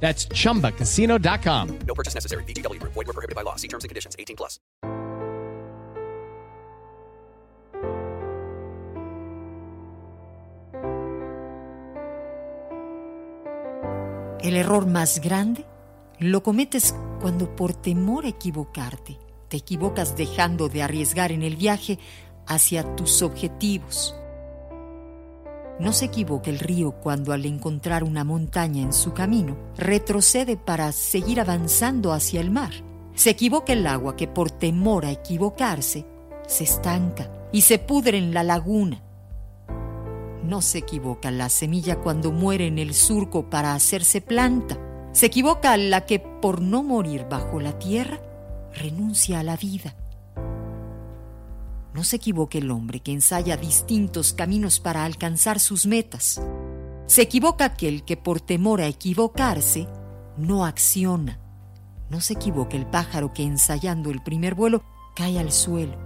That's chumbacasino.com. No purchase necessary. VGW Group. Void were prohibited by law. See terms and conditions. 18 plus. El error más grande lo cometes cuando por temor a equivocarte, te equivocas dejando de arriesgar en el viaje hacia tus objetivos. No se equivoque el río cuando al encontrar una montaña en su camino retrocede para seguir avanzando hacia el mar. Se equivoca el agua que por temor a equivocarse se estanca y se pudre en la laguna. No se equivoca la semilla cuando muere en el surco para hacerse planta. Se equivoca la que por no morir bajo la tierra renuncia a la vida. No se equivoque el hombre que ensaya distintos caminos para alcanzar sus metas. Se equivoca aquel que por temor a equivocarse no acciona. No se equivoque el pájaro que ensayando el primer vuelo cae al suelo.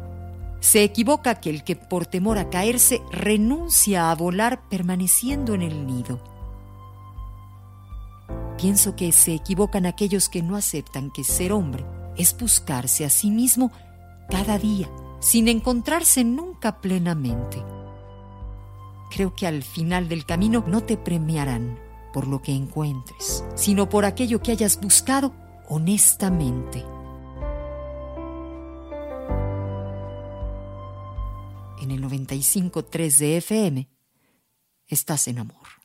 Se equivoca aquel que por temor a caerse renuncia a volar permaneciendo en el nido. Pienso que se equivocan aquellos que no aceptan que ser hombre es buscarse a sí mismo cada día sin encontrarse nunca plenamente. Creo que al final del camino no te premiarán por lo que encuentres, sino por aquello que hayas buscado honestamente. En el 95.3 de FM, estás en amor.